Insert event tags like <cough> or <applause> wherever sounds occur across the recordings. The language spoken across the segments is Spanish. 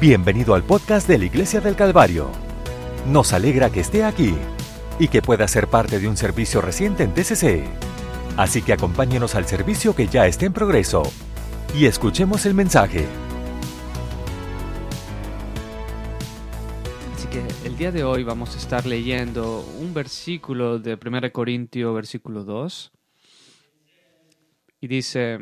Bienvenido al podcast de la Iglesia del Calvario. Nos alegra que esté aquí y que pueda ser parte de un servicio reciente en TCC. Así que acompáñenos al servicio que ya está en progreso y escuchemos el mensaje. Así que el día de hoy vamos a estar leyendo un versículo de 1 Corintio, versículo 2. Y dice,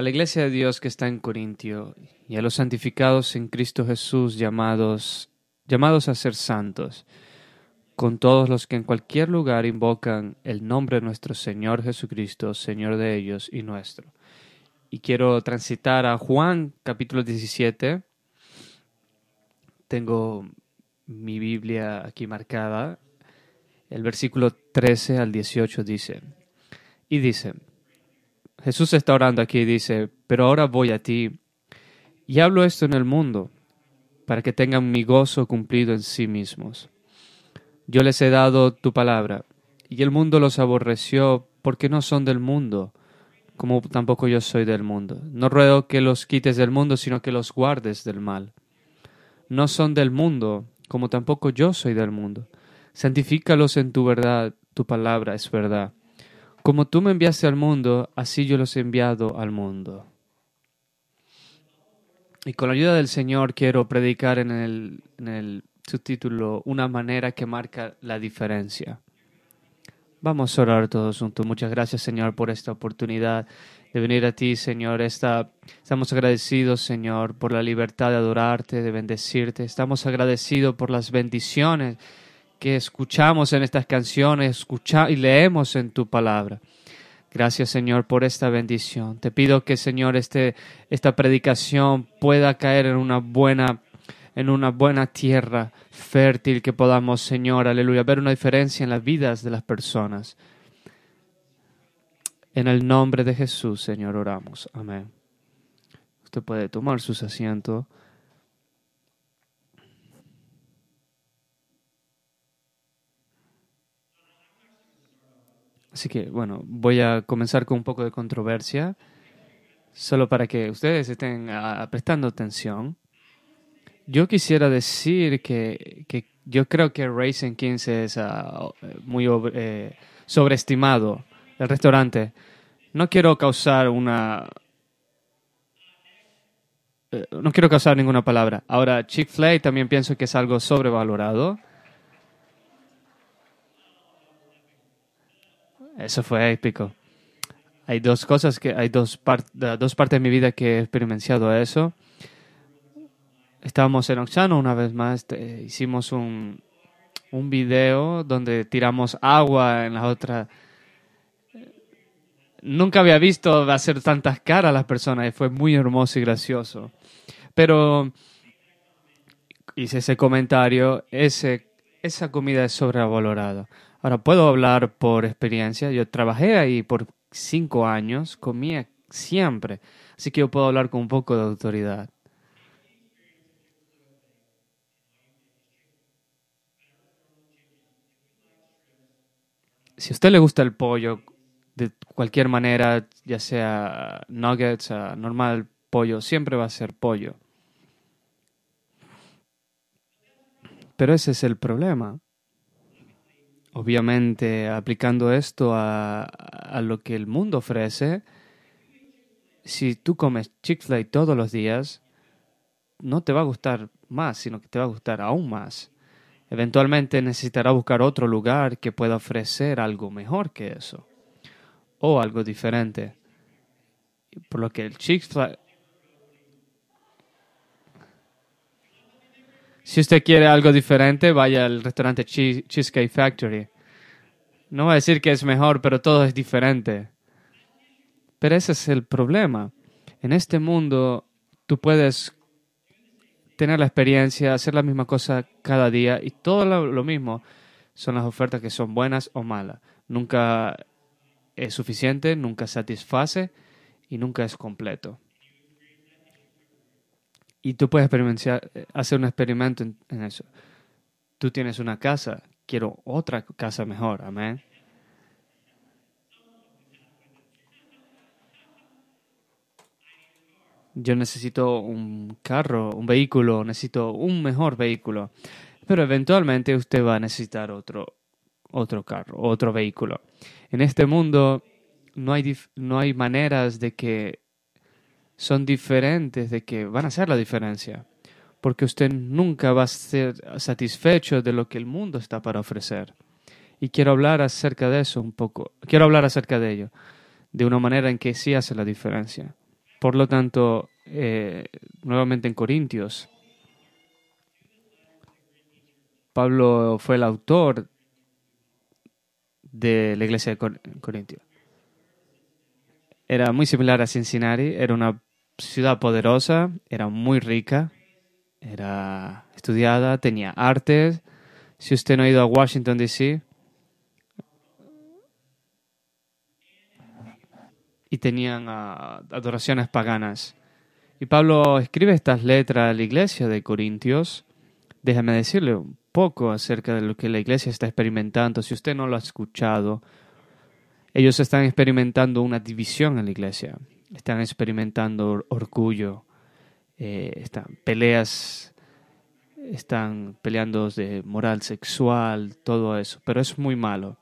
a la iglesia de Dios que está en Corintio y a los santificados en Cristo Jesús llamados, llamados a ser santos, con todos los que en cualquier lugar invocan el nombre de nuestro Señor Jesucristo, Señor de ellos y nuestro. Y quiero transitar a Juan capítulo 17. Tengo mi Biblia aquí marcada. El versículo 13 al 18 dice, y dice, Jesús está orando aquí y dice, pero ahora voy a ti y hablo esto en el mundo para que tengan mi gozo cumplido en sí mismos. Yo les he dado tu palabra y el mundo los aborreció porque no son del mundo, como tampoco yo soy del mundo. No ruego que los quites del mundo, sino que los guardes del mal. No son del mundo, como tampoco yo soy del mundo. Santifícalos en tu verdad, tu palabra es verdad. Como tú me enviaste al mundo, así yo los he enviado al mundo. Y con la ayuda del Señor quiero predicar en el, en subtítulo Una manera que marca la diferencia. Vamos a orar todos juntos. Muchas gracias, Señor, por esta oportunidad de venir a ti, Señor. Esta, estamos agradecidos, Señor, por la libertad de adorarte, de bendecirte. Estamos agradecidos por las bendiciones que escuchamos en estas canciones escucha y leemos en tu palabra. Gracias, Señor, por esta bendición. Te pido que, Señor, este, esta predicación pueda caer en una buena en una buena tierra fértil que podamos, Señor, aleluya, ver una diferencia en las vidas de las personas. En el nombre de Jesús, Señor, oramos. Amén. Usted puede tomar sus asientos. Así que, bueno, voy a comenzar con un poco de controversia, solo para que ustedes estén uh, prestando atención. Yo quisiera decir que, que, yo creo que Racing Kings es uh, muy eh, sobreestimado, el restaurante. No quiero causar una... Eh, no quiero causar ninguna palabra. Ahora, Chick-fil-A también pienso que es algo sobrevalorado. Eso fue épico. Hay dos cosas que, hay dos, dos partes de mi vida que he experimentado eso. Estábamos en Oxano una vez más, hicimos un, un video donde tiramos agua en la otra. Nunca había visto hacer tantas caras a las personas y fue muy hermoso y gracioso. Pero hice ese comentario, ese, esa comida es sobrevalorada. Ahora, puedo hablar por experiencia. Yo trabajé ahí por cinco años, comía siempre. Así que yo puedo hablar con un poco de autoridad. Si a usted le gusta el pollo, de cualquier manera, ya sea nuggets, normal pollo, siempre va a ser pollo. Pero ese es el problema obviamente aplicando esto a, a, lo que el mundo ofrece, si tú comes Chick-fil-A todos los días, no te va a gustar más, sino que te va a gustar aún más. Eventualmente necesitará buscar otro lugar que pueda ofrecer algo mejor que eso, o algo diferente. Por lo que el Chick-fil-A Si usted quiere algo diferente, vaya al restaurante Cheesecake Factory. No voy a decir que es mejor, pero todo es diferente. Pero ese es el problema. En este mundo, tú puedes tener la experiencia, hacer la misma cosa cada día y todo lo, mismo son las ofertas que son buenas o malas. Nunca es suficiente, nunca satisface y nunca es completo. Y tú puedes eh, hacer un experimento en, eso. Tú tienes una casa, quiero otra casa mejor, amén. yo necesito un carro, un vehículo, necesito un mejor vehículo, pero eventualmente usted va a necesitar otro, otro carro, otro vehículo. En este mundo no hay, no hay maneras de que son diferentes, de que van a hacer la diferencia, porque usted nunca va a ser satisfecho de lo que el mundo está para ofrecer. Y quiero hablar acerca de eso un poco, quiero hablar acerca de ello, de una manera en que sí hace la diferencia. Por lo tanto, eh, nuevamente en Corintios, Pablo fue el autor de la iglesia de Corintios. Era muy similar a Cincinnati, era una ciudad poderosa, era muy rica, era estudiada, tenía artes. Si usted no ha ido a Washington, D.C., y tenían ah, adoraciones paganas. Y Pablo escribe estas letras a la iglesia de Corintios. Déjame decirle un poco acerca de lo que la iglesia está experimentando. Si usted no lo ha escuchado, ellos están experimentando una división en la iglesia. Están experimentando orgullo, eh, están peleas, están peleando de moral sexual, todo eso. Pero es muy malo.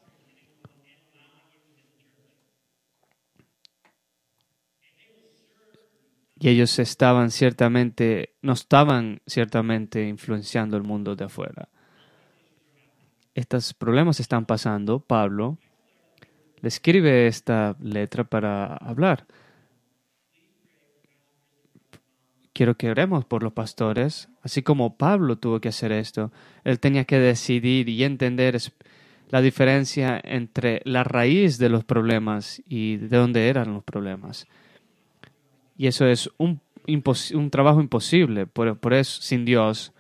y ellos estaban ciertamente, no estaban ciertamente influenciando el mundo de afuera. Estos problemas están pasando. Pablo le escribe esta letra para hablar. Quiero que oremos por los pastores, así como Pablo tuvo que hacer esto. Él tenía que decidir y entender la diferencia entre la raíz de los problemas y de dónde eran los problemas. Y eso es un, trabajo imposible. Por, por, eso, sin Dios,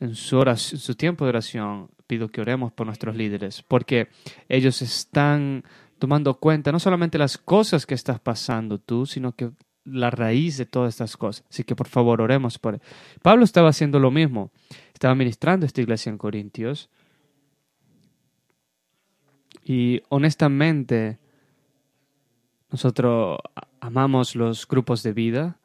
en su, oración, su tiempo de oración, pido que oremos por nuestros líderes, porque ellos están tomando cuenta no solamente las cosas que estás pasando tú, sino que la raíz de todas estas cosas. Así que por favor oremos por él. Pablo estaba haciendo lo mismo. Estaba ministrando esta iglesia en Corintios. Y honestamente, nosotros amamos los grupos de vida.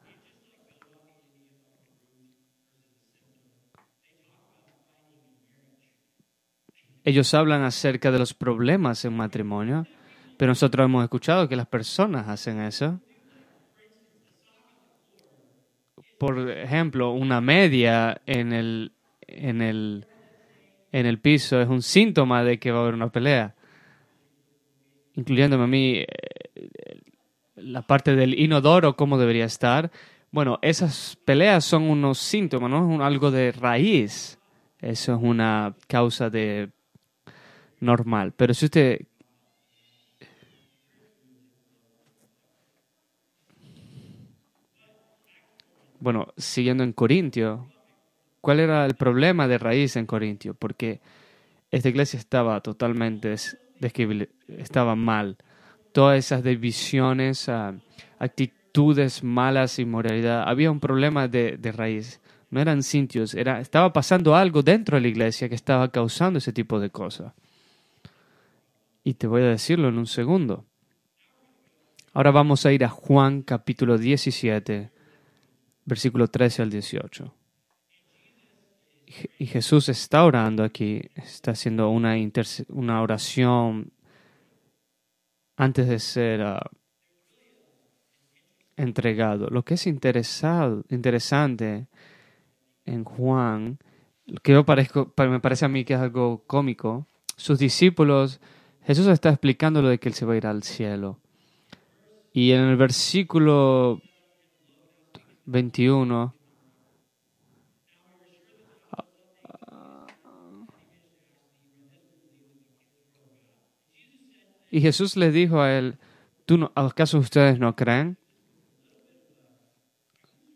Ellos hablan acerca de los problemas en matrimonio, pero nosotros hemos escuchado que las personas hacen eso. Por ejemplo, una media en el, en el, en el piso es un síntoma de que va a haber una pelea. Incluyéndome a mí, eh, la parte del inodoro, cómo debería estar. Bueno, esas peleas son unos síntomas, ¿no? Es algo de raíz. Eso es una causa de normal. Pero si usted bueno, siguiendo en Corintio, ¿cuál era el problema de raíz en Corintio? Porque esta iglesia estaba totalmente, estaba mal todas esas divisiones, ah, actitudes malas, y moralidad. Había un problema de, raíz. No eran sitios, era, estaba pasando algo dentro de la iglesia que estaba causando ese tipo de cosas. Y te voy a decirlo en un segundo. Ahora vamos a ir a Juan capítulo 17, versículo 13 al 18. Y Jesús está orando aquí, está haciendo una, una oración antes de ser ah, entregado. Lo que es interesante en Juan, que yo me parece a mí que es algo cómico, sus discípulos, Jesús está explicando lo de que él se va a ir al cielo. Y en el versículo 21, Y Jesús le dijo a él, ¿Tú no, ¿acaso ustedes no creen?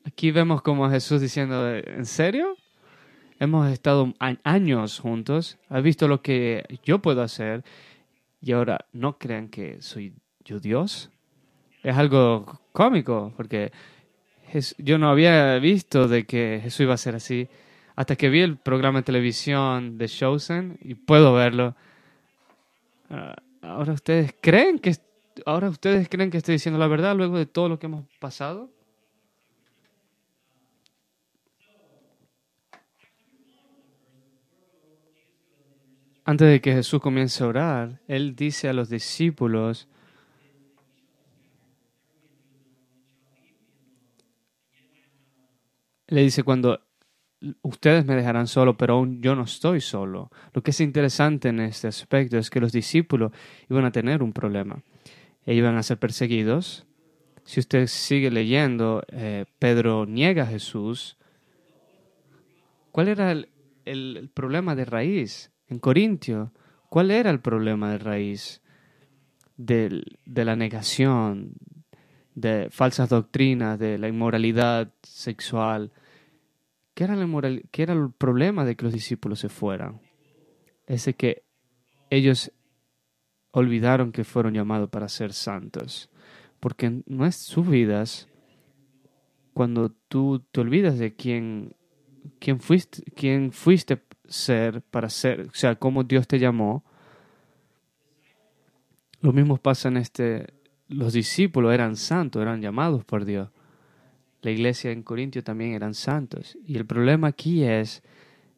Aquí vemos como Jesús diciendo, ¿en serio? Hemos estado años juntos, has visto lo que yo puedo hacer y ahora no creen que soy yo Dios. Es algo cómico porque yo no había visto de que Jesús iba a ser así. Hasta que vi el programa de televisión de Chosen y puedo verlo. Ah, ahora ustedes creen que ahora ustedes creen que estoy diciendo la verdad luego de todo lo que hemos pasado. Antes de que Jesús comience a orar, él dice a los discípulos le dice cuando ustedes me dejarán solo, pero aún yo no estoy solo. Lo que es interesante en este aspecto es que los discípulos iban a tener un problema. Ellos iban a ser perseguidos. Si usted sigue leyendo, eh, Pedro niega a Jesús. ¿Cuál era el, el problema de raíz? en Corintio, ¿cuál era el problema de raíz de, la negación, de falsas doctrinas, de la inmoralidad sexual? ¿Qué era, ¿Qué era el problema de que los discípulos se fueran? Es de que ellos olvidaron que fueron llamados para ser santos. Porque no es sus vidas, cuando tú te olvidas de quién, quién, fuiste, quién fuiste ser, para ser, o sea, cómo Dios te llamó. Lo mismo pasa en este, los discípulos eran santos, eran llamados por Dios. La iglesia en Corintio también eran santos. Y el problema aquí es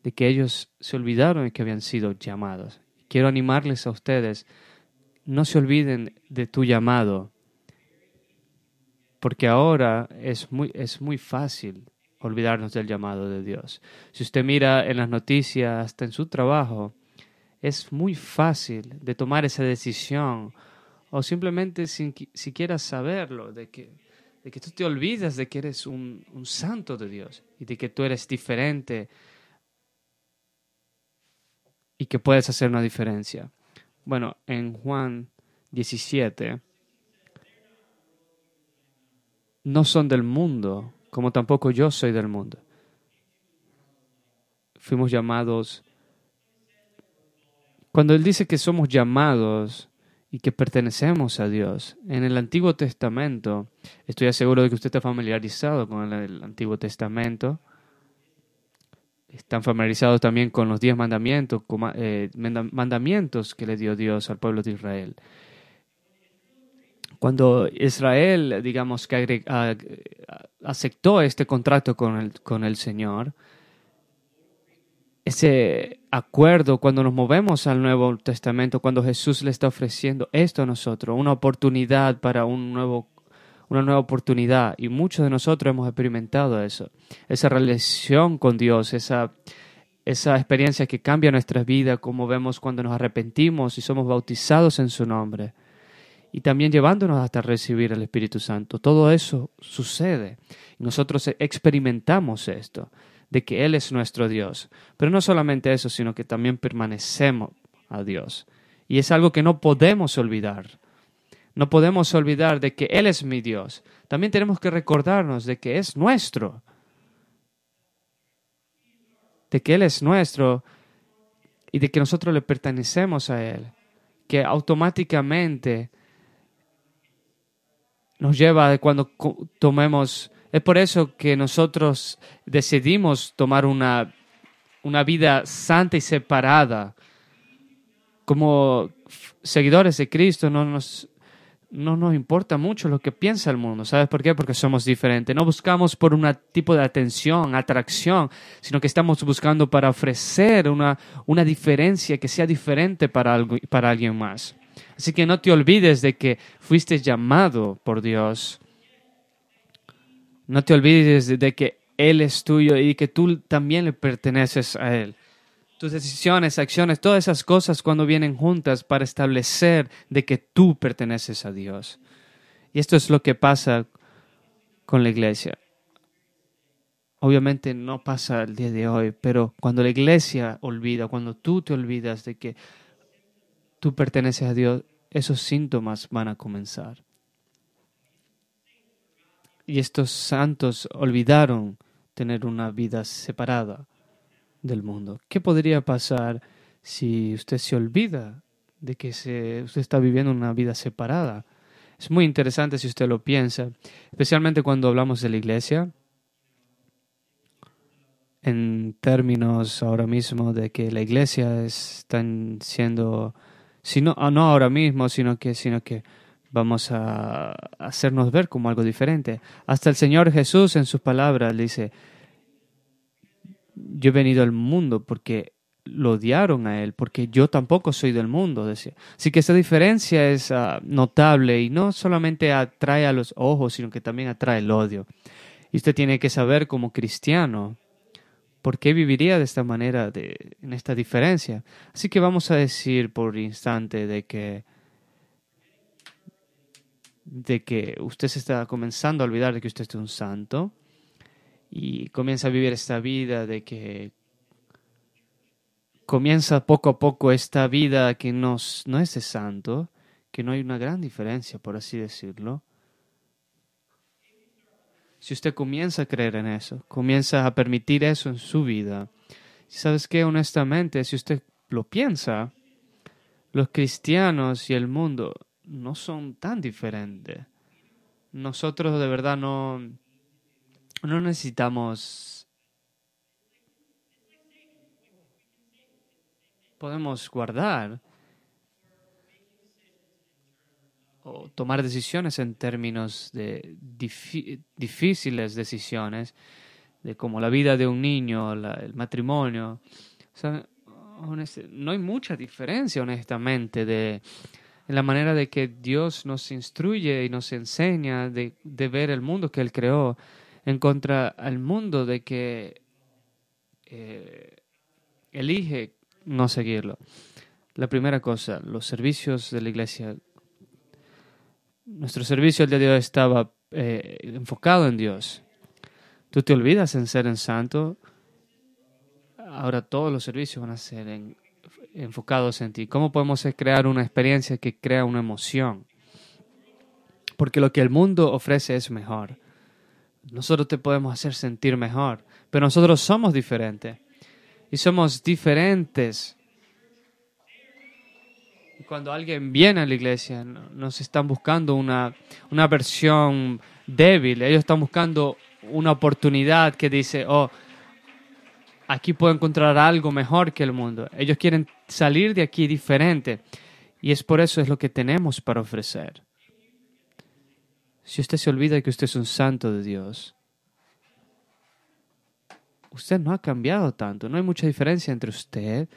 de que ellos se olvidaron de que habían sido llamados. Quiero animarles a ustedes, no se olviden de tu llamado, porque ahora es muy, es muy fácil olvidarnos del llamado de Dios. Si usted mira en las noticias, hasta en su trabajo, es muy fácil de tomar esa decisión o simplemente sin siquiera saberlo, de que, de que tú te olvidas de que eres un, un santo de Dios y de que tú eres diferente y que puedes hacer una diferencia. Bueno, en Juan 17, no son del mundo, como tampoco yo soy del mundo. Fuimos llamados, cuando Él dice que somos llamados y que pertenecemos a Dios, en el Antiguo Testamento, estoy seguro de que usted está familiarizado con el, Antiguo Testamento, están familiarizados también con los diez mandamientos, eh, mandamientos que le dio Dios al pueblo de Israel. Cuando Israel, digamos, que aceptó este contrato con el, con el Señor, ese acuerdo cuando nos movemos al Nuevo Testamento, cuando Jesús le está ofreciendo esto a nosotros, una oportunidad para un nuevo, una nueva oportunidad. Y muchos de nosotros hemos experimentado eso, esa relación con Dios, esa, esa experiencia que cambia nuestra vida, como vemos cuando nos arrepentimos y somos bautizados en su nombre y también llevándonos hasta recibir el Espíritu Santo. Todo eso sucede. Nosotros experimentamos esto, de que Él es nuestro Dios. Pero no solamente eso, sino que también permanecemos a Dios. Y es algo que no podemos olvidar. No podemos olvidar de que Él es mi Dios. También tenemos que recordarnos de que es nuestro. De que Él es nuestro y de que nosotros le pertenecemos a Él. Que automáticamente nos lleva cuando tomemos... Es por eso que nosotros decidimos tomar una, una vida santa y separada. Como seguidores de Cristo no nos, no nos importa mucho lo que piensa el mundo. ¿Sabes por qué? Porque somos diferentes. No buscamos por un tipo de atención, atracción, sino que estamos buscando para ofrecer una, una diferencia que sea diferente para, para alguien más. Así que no te olvides de que fuiste llamado por Dios. No te olvides de que Él es tuyo y que tú también le perteneces a Él. Tus decisiones, acciones, todas esas cosas cuando vienen juntas para establecer de que tú perteneces a Dios. Y esto es lo que pasa con la iglesia. Obviamente no pasa el día de hoy, pero cuando la iglesia olvida, cuando tú te olvidas de que tú perteneces a Dios, esos síntomas van a comenzar. Y estos santos olvidaron tener una vida separada del mundo. ¿Qué podría pasar si usted se olvida de que se, usted está viviendo una vida separada? Es muy interesante si usted lo piensa, especialmente cuando hablamos de la iglesia, en términos ahora mismo de que la iglesia está siendo sino, ah, no ahora mismo, sino que, sino que vamos a hacernos ver como algo diferente. Hasta el Señor Jesús en sus palabras dice, yo he venido al mundo porque lo odiaron a él, porque yo tampoco soy del mundo, decía. Así que esa diferencia es ah, notable y no solamente atrae a los ojos, sino que también atrae el odio. Y usted tiene que saber como cristiano por qué viviría de esta manera, de, en esta diferencia. Así que vamos a decir por instante de que de que usted se está comenzando a olvidar de que usted es un santo y comienza a vivir esta vida de que comienza poco a poco esta vida que no, no es de santo, que no hay una gran diferencia, por así decirlo. Si usted comienza a creer en eso, comienza a permitir eso en su vida, ¿sabes qué? Honestamente, si usted lo piensa, los cristianos y el mundo no son tan diferentes. Nosotros de verdad no, no necesitamos podemos guardar o tomar decisiones en términos de difíciles decisiones, de como la vida de un niño, el matrimonio. no hay mucha diferencia, honestamente, de la manera de que Dios nos instruye y nos enseña de, ver el mundo que Él creó en contra al mundo de que eh, elige no seguirlo. La primera cosa, los servicios de la iglesia. Nuestro servicio día de hoy estaba eh, enfocado en Dios. Tú te olvidas en ser en santo. Ahora todos los servicios van a ser enfocados en ti. ¿Cómo podemos crear una experiencia que crea una emoción? Porque lo que el mundo ofrece es mejor. Nosotros te podemos hacer sentir mejor, pero nosotros somos diferentes y somos diferentes. Cuando alguien viene a la iglesia, nos están buscando una, una versión débil, ellos están buscando una oportunidad que dice, oh, aquí puedo encontrar algo mejor que el mundo. Ellos quieren salir de aquí diferente. Y es por eso es lo que tenemos para ofrecer. Si usted se olvida que usted es un santo de Dios, usted no ha cambiado tanto. No hay mucha diferencia entre usted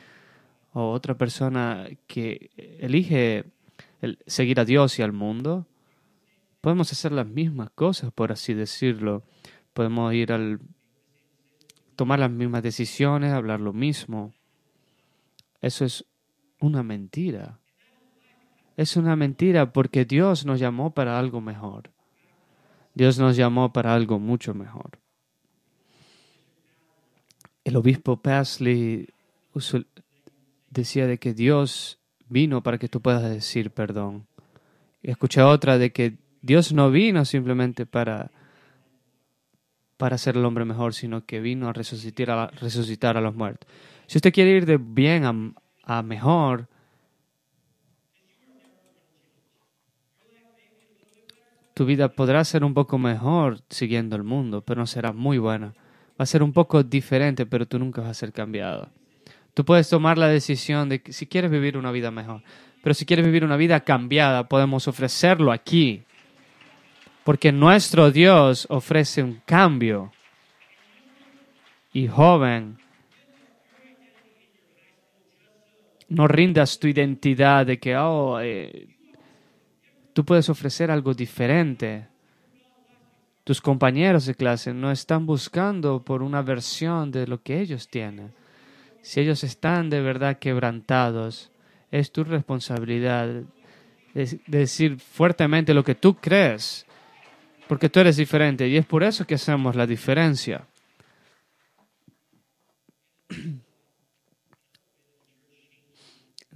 o otra persona que elige seguir a Dios y al mundo. Podemos hacer las mismas cosas, por así decirlo. Podemos ir al tomar las mismas decisiones, hablar lo mismo. Eso es una mentira. Es una mentira porque Dios nos llamó para algo mejor. Dios nos llamó para algo mucho mejor el obispo Pasley decía de que Dios vino para que tú puedas decir perdón. Escuché otra de que Dios no vino simplemente para, para hacer el hombre mejor, sino que vino a resucitar a, resucitar a los muertos. Si usted quiere ir de bien a, a mejor, tu vida podrá ser un poco mejor siguiendo el mundo, pero no será muy buena va a ser un poco diferente, pero tú nunca vas a ser cambiado. Tú puedes tomar la decisión de que si quieres vivir una vida mejor, pero si quieres vivir una vida cambiada, podemos ofrecerlo aquí. Porque nuestro Dios ofrece un cambio. Y joven, no rindas tu identidad de que, oh, eh, tú puedes ofrecer algo diferente. Tus compañeros de clase no están buscando por una versión de lo que ellos tienen. Si ellos están de verdad quebrantados, es tu responsabilidad de decir fuertemente lo que tú crees, porque tú eres diferente y es por eso que hacemos la diferencia.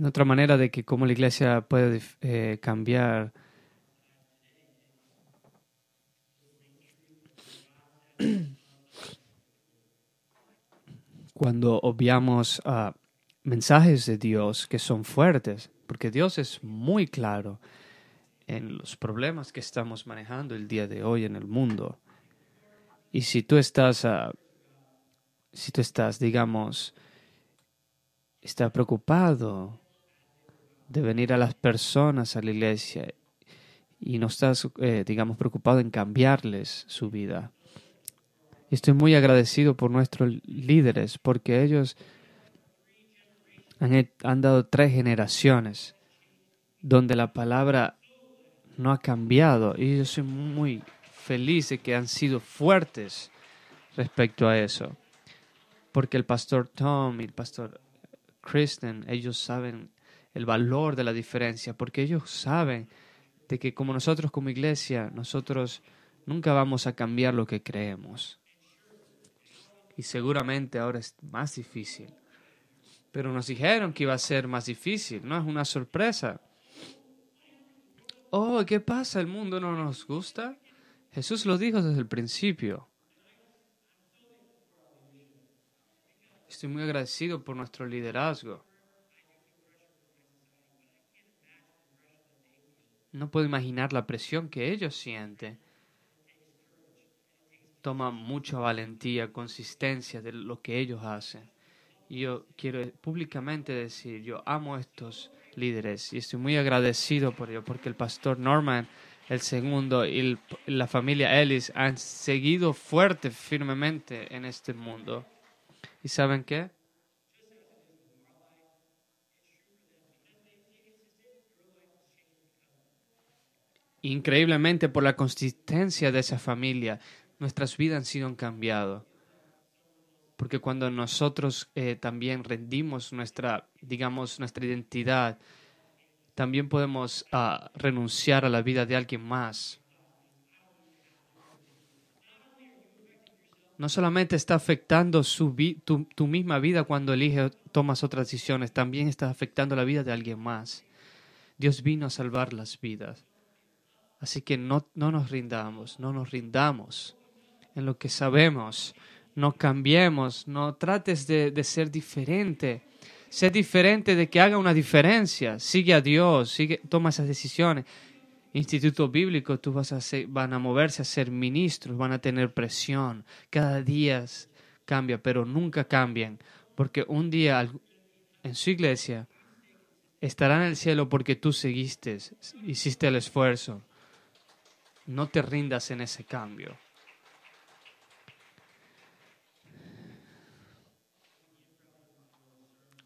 otra manera de que cómo la iglesia puede eh, cambiar cuando obviamos a mensajes de Dios que son fuertes, porque Dios es muy claro en los problemas que estamos manejando el día de hoy en el mundo. Y si tú estás, uh, si tú estás, digamos, está preocupado de venir a las personas a la iglesia y no estás, eh, digamos, preocupado en cambiarles su vida, Estoy muy agradecido por nuestros líderes porque ellos Han, han dado tres generaciones donde la palabra no ha cambiado y yo soy muy feliz de que han sido fuertes respecto a eso. Porque el pastor Tom y el pastor Kristen, ellos saben el valor de la diferencia, porque ellos saben de que como nosotros como iglesia, nosotros nunca vamos a cambiar lo que creemos. Y seguramente ahora es más difícil. Pero nos dijeron que iba a ser más difícil, no es una sorpresa. Oh, ¿qué pasa? ¿El mundo no nos gusta? Jesús lo dijo desde el principio. Estoy muy agradecido por nuestro liderazgo. No puedo imaginar la presión que ellos sienten. Toma mucha valentía, consistencia de lo que ellos hacen. Y yo quiero públicamente decir, yo amo estos líderes y estoy muy agradecido por ello, porque el pastor Norman, el segundo y la familia Ellis han seguido fuerte, firmemente en este mundo. ¿Y saben qué? Increíblemente por la consistencia de esa familia, nuestras vidas han sido cambiado. Porque cuando nosotros eh, también rendimos nuestra, digamos, nuestra identidad, también podemos ah, renunciar a la vida de alguien más. No solamente está afectando tu misma vida cuando eliges, tomas otras decisiones, también está afectando la vida de alguien más. Dios vino a salvar las vidas. Así que no, no nos rindamos, no nos rindamos en lo que sabemos, no cambiemos, no trates de, ser diferente. Sé diferente de que haga una diferencia. Sigue a Dios, sigue, toma esas decisiones. Instituto bíblico, tú vas a van a moverse a ser ministros, van a tener presión. Cada día cambia, pero nunca cambien, porque un día en su iglesia estará en el cielo porque tú seguiste, hiciste el esfuerzo. No te rindas en ese cambio.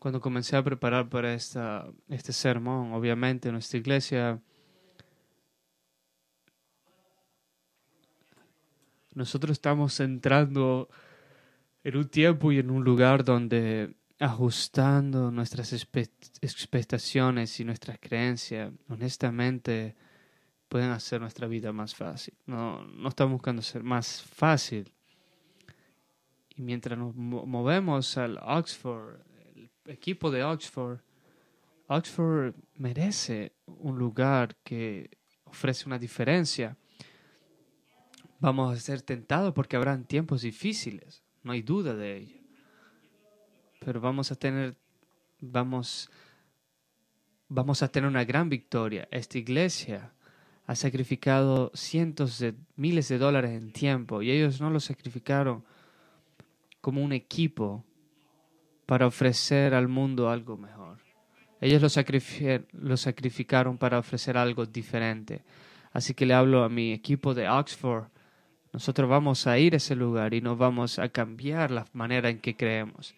Cuando comencé a preparar para esta, este sermón, obviamente en nuestra iglesia, nosotros estamos entrando en un tiempo y en un lugar donde ajustando nuestras expectaciones y nuestras creencias, honestamente, pueden hacer nuestra vida más fácil. No, no estamos buscando ser más fácil. Y mientras nos movemos al Oxford, equipo de Oxford, Oxford merece un lugar que ofrece una diferencia. Vamos a ser tentados porque habrán tiempos difíciles, no hay duda de ello. Pero vamos a tener, vamos, vamos a tener una gran victoria. Esta iglesia ha sacrificado cientos de miles de dólares en tiempo y ellos no lo sacrificaron como un equipo para ofrecer al mundo algo mejor. Ellos lo, sacrificaron para ofrecer algo diferente. Así que le hablo a mi equipo de Oxford. Nosotros vamos a ir a ese lugar y no vamos a cambiar la manera en que creemos.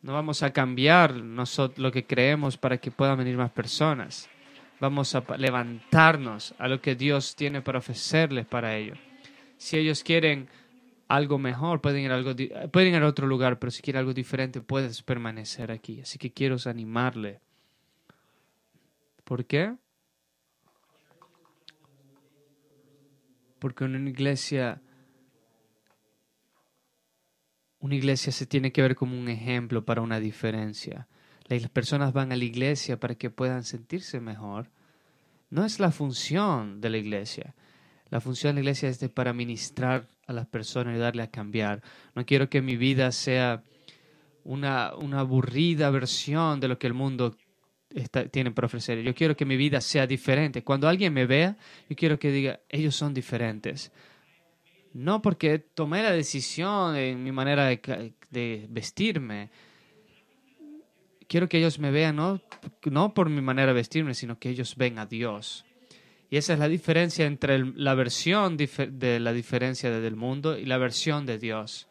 No vamos a cambiar lo que creemos para que puedan venir más personas vamos a levantarnos a lo que Dios tiene para ofrecerles para ellos. Si ellos quieren algo mejor, pueden ir a, otro lugar, pero si quieren algo diferente, puedes permanecer aquí. Así que quiero animarle. ¿Por qué? Porque una iglesia, una iglesia se tiene que ver como un ejemplo para una diferencia. Las personas van a la iglesia para que puedan sentirse mejor. No es la función de la iglesia. La función de la iglesia es para ministrar a las personas y darle a cambiar. No quiero que mi vida sea una, una aburrida versión de lo que el mundo tiene para ofrecer. Yo quiero que mi vida sea diferente. Cuando alguien me vea, yo quiero que diga, ellos son diferentes. No porque tomé la decisión en mi manera de, de vestirme, quiero que ellos me vean no, no por mi manera de vestirme, sino que ellos ven a Dios. Y esa es la diferencia entre la versión de la diferencia del mundo y la versión de Dios.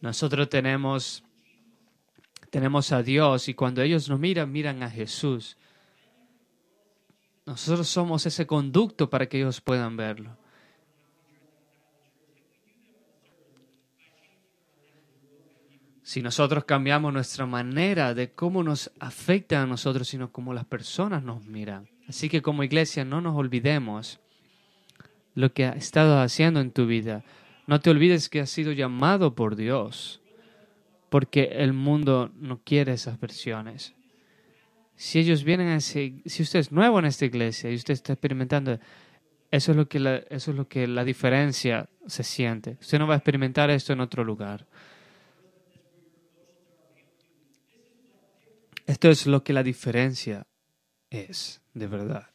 Nosotros tenemos, tenemos a Dios y cuando ellos nos miran, miran a Jesús. Nosotros somos ese conducto para que ellos puedan verlo. Si nosotros cambiamos nuestra manera de cómo nos afecta a nosotros, sino cómo las personas nos miran. Así que como iglesia no nos olvidemos lo que ha estado haciendo en tu vida. No te olvides que has sido llamado por Dios, porque el mundo no quiere esas versiones. Si ellos vienen a si usted es nuevo en esta iglesia y usted está experimentando, eso es lo que eso es lo que la diferencia se siente. Usted no va a experimentar esto en otro lugar. Esto es lo que la diferencia es, de verdad.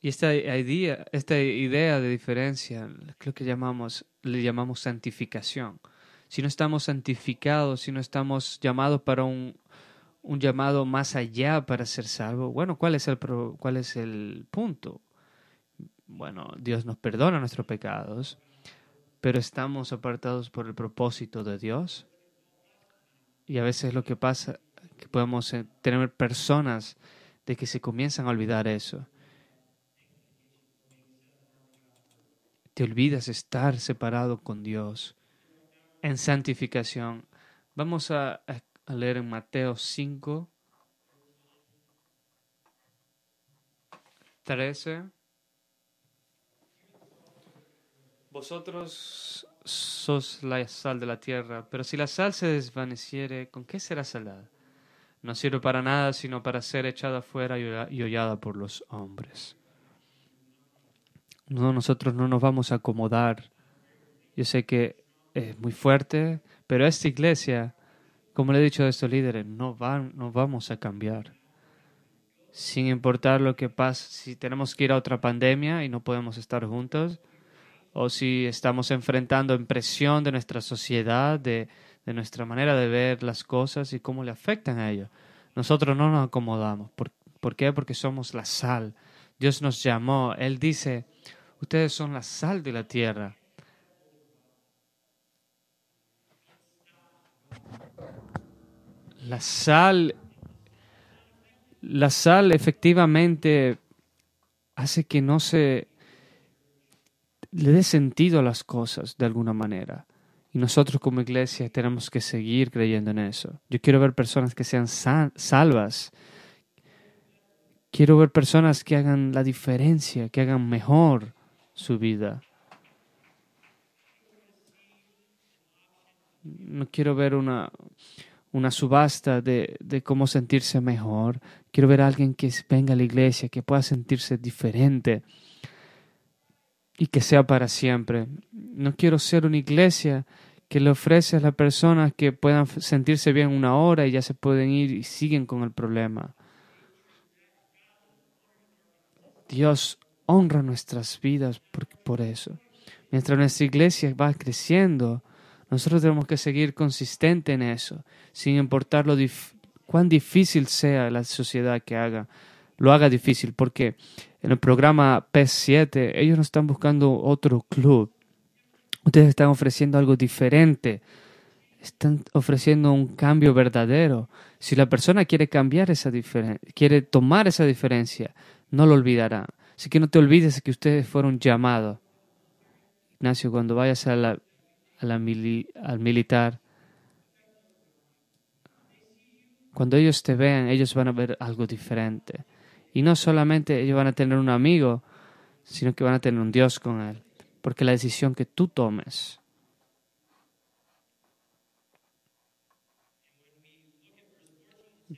Y esta idea, esta idea de diferencia, creo que llamamos, le llamamos santificación. Si no estamos santificados, si no estamos llamados para un, un llamado más allá para ser salvo, bueno, ¿cuál es, el, ¿cuál es el punto? Bueno, Dios nos perdona nuestros pecados, pero estamos apartados por el propósito de Dios. Y a veces lo que pasa que podemos eh, tener personas de que se comienzan a olvidar eso te olvidas estar separado con Dios en santificación. Vamos a, leer en Mateo 5, 13. Vosotros sos la sal de la tierra, pero si la sal se desvaneciere, ¿con qué será salada? No sirve para nada sino para ser echada fuera y hollada por los hombres. No, nosotros no nos vamos a acomodar. Yo sé que es muy fuerte, pero esta iglesia, como le he dicho a estos líderes, no, no vamos a cambiar. Sin importar lo que pase, si tenemos que ir a otra pandemia y no podemos estar juntos, o si estamos enfrentando impresión de nuestra sociedad, de, de nuestra manera de ver las cosas y cómo le afectan a ellos. Nosotros no nos acomodamos. ¿Por, ¿Por qué? Porque somos la sal. Dios nos llamó. Él dice, Ustedes son la sal de la tierra. La sal, la sal efectivamente hace que no se le dé sentido a las cosas de alguna manera. Nosotros como iglesia tenemos que seguir creyendo en eso. Yo quiero ver personas que sean salvas. Quiero ver personas que hagan la diferencia, que hagan mejor su vida. No quiero ver una, una subasta de, de, cómo sentirse mejor. Quiero ver a alguien que venga a la iglesia, que pueda sentirse diferente y que sea para siempre. No quiero ser una iglesia que le ofrece a las personas que puedan sentirse bien una hora y ya se pueden ir y siguen con el problema. Dios honra nuestras vidas por, eso. Mientras nuestra iglesia va creciendo, nosotros tenemos que seguir consistente en eso, sin importar lo cuán difícil sea la sociedad que haga, lo haga difícil, porque en el programa PES 7 ellos no están buscando otro club, ustedes están ofreciendo algo diferente, están ofreciendo un cambio verdadero. Si la persona quiere cambiar esa diferencia, quiere tomar esa diferencia, no lo olvidará. Así que no te olvides que ustedes fueron llamados. Ignacio, cuando vayas a la, al militar, cuando ellos te vean, ellos van a ver algo diferente. Y no solamente ellos van a tener un amigo, sino que van a tener un Dios con él. Porque la decisión que tú tomes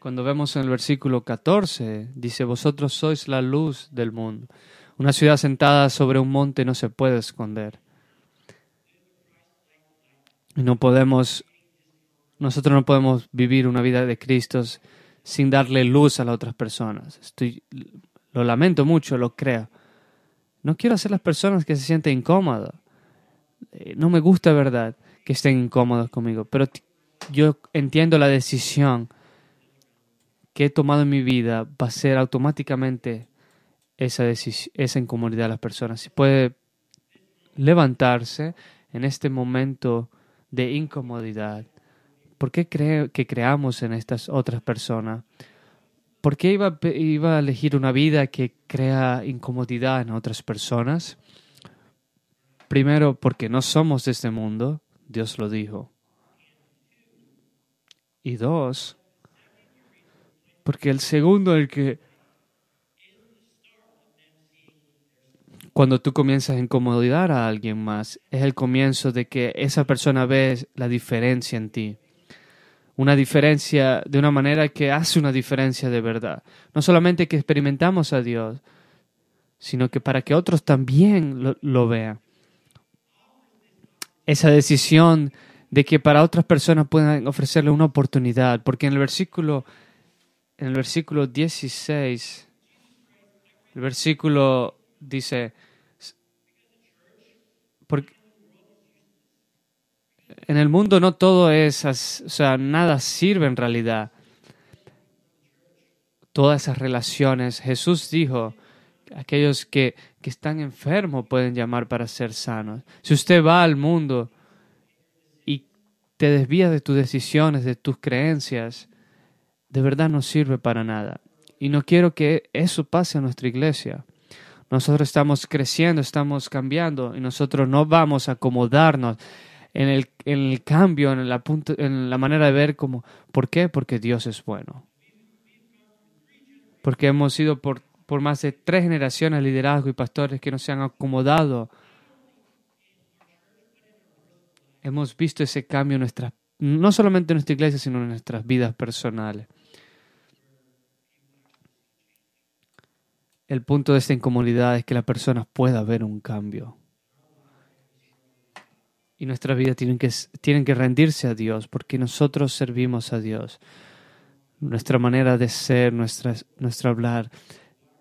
Cuando vemos en el versículo 14, dice, vosotros sois la luz del mundo. Una ciudad sentada sobre un monte no se puede esconder. Y no podemos, nosotros no podemos vivir una vida de Cristo sin darle luz a las otras personas. Estoy, lo lamento mucho, lo creo. No quiero hacer las personas que se sienten incómodas. Eh, no me gusta, verdad, que estén incómodos conmigo, pero yo entiendo la decisión que he tomado en mi vida va a ser automáticamente esa, esa incomodidad de las personas. Si puede levantarse en este momento de incomodidad ¿Por qué cree que creamos en estas otras personas? ¿Por qué iba, iba a elegir una vida que crea incomodidad en otras personas? Primero, porque no somos de este mundo, Dios lo dijo. Y dos, porque el segundo, el que cuando tú comienzas a incomodar a alguien más, es el comienzo de que esa persona ve la diferencia en ti. Una diferencia de una manera que hace una diferencia de verdad. No solamente que experimentamos a Dios, sino que para que otros también lo, vean. Esa decisión de que para otras personas puedan ofrecerle una oportunidad, porque en el versículo en el versículo 16 el versículo dice en el mundo no todo es, o sea, nada sirve en realidad. Todas esas relaciones, Jesús dijo, aquellos que, que están enfermos pueden llamar para ser sanos. Si usted va al mundo y te desvía de tus decisiones, de tus creencias, de verdad no sirve para nada. Y no quiero que eso pase a nuestra iglesia. Nosotros estamos creciendo, estamos cambiando y nosotros no vamos a acomodarnos en el, en el cambio, en la, en la manera de ver como, ¿por qué? Porque Dios es bueno. Porque hemos sido por, por más de tres generaciones de liderazgo y pastores que no se han acomodado. Hemos visto ese cambio en nuestra, no solamente en nuestra iglesia, sino en nuestras vidas personales. El punto de esta incomodidad es que la persona pueda ver un cambio. Y nuestras vidas tienen que, tienen que rendirse a Dios porque nosotros servimos a Dios. Nuestra manera de ser, nuestra, nuestro hablar,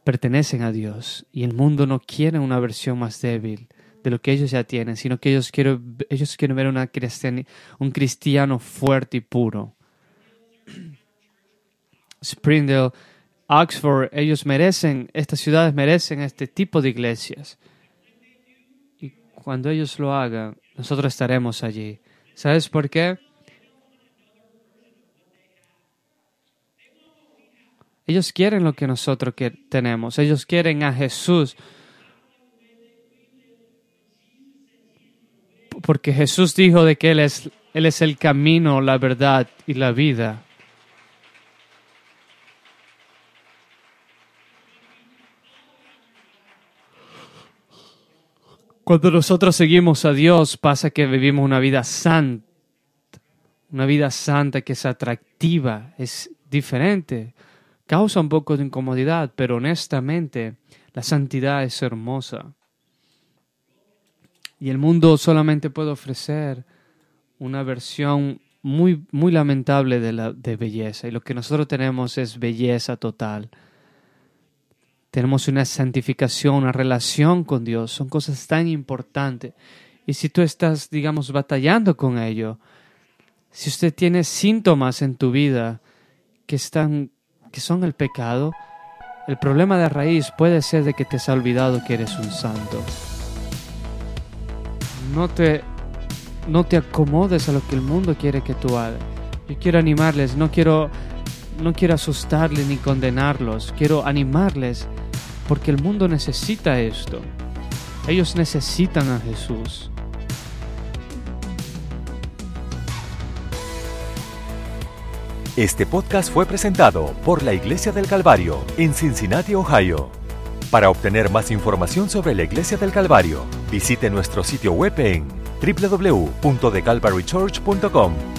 pertenecen a Dios. Y el mundo no quiere una versión más débil de lo que ellos ya tienen, sino que ellos quieren, ellos quieren ver una un cristiano fuerte y puro. <clears throat> Springdale Oxford, ellos merecen, estas ciudades merecen este tipo de iglesias. Y cuando ellos lo hagan, nosotros estaremos allí. ¿Sabes por qué? Ellos quieren lo que nosotros tenemos. Ellos quieren a Jesús. Porque Jesús dijo de que Él es, Él es el camino, la verdad y la vida. Cuando nosotros seguimos a Dios pasa que vivimos una vida santa, una vida santa que es atractiva, es diferente, causa un poco de incomodidad, pero honestamente la santidad es hermosa. Y el mundo solamente puede ofrecer una versión muy, muy lamentable de, la, de belleza. Y lo que nosotros tenemos es belleza total tenemos una santificación, una relación con Dios. Son cosas tan importantes. Y si tú estás, digamos, batallando con ello, si usted tiene síntomas en tu vida que, están, que son el pecado, el problema de raíz puede ser de que te has olvidado que eres un santo. No te, no te acomodes a lo que el mundo quiere que tú hagas. Yo quiero animarles, no quiero no quiero asustarles ni condenarlos, quiero animarles porque el mundo necesita esto. Ellos necesitan a Jesús. Este podcast fue presentado por la Iglesia del Calvario en Cincinnati, Ohio. Para obtener más información sobre la Iglesia del Calvario, visite nuestro sitio web en www.thecalvarychurch.com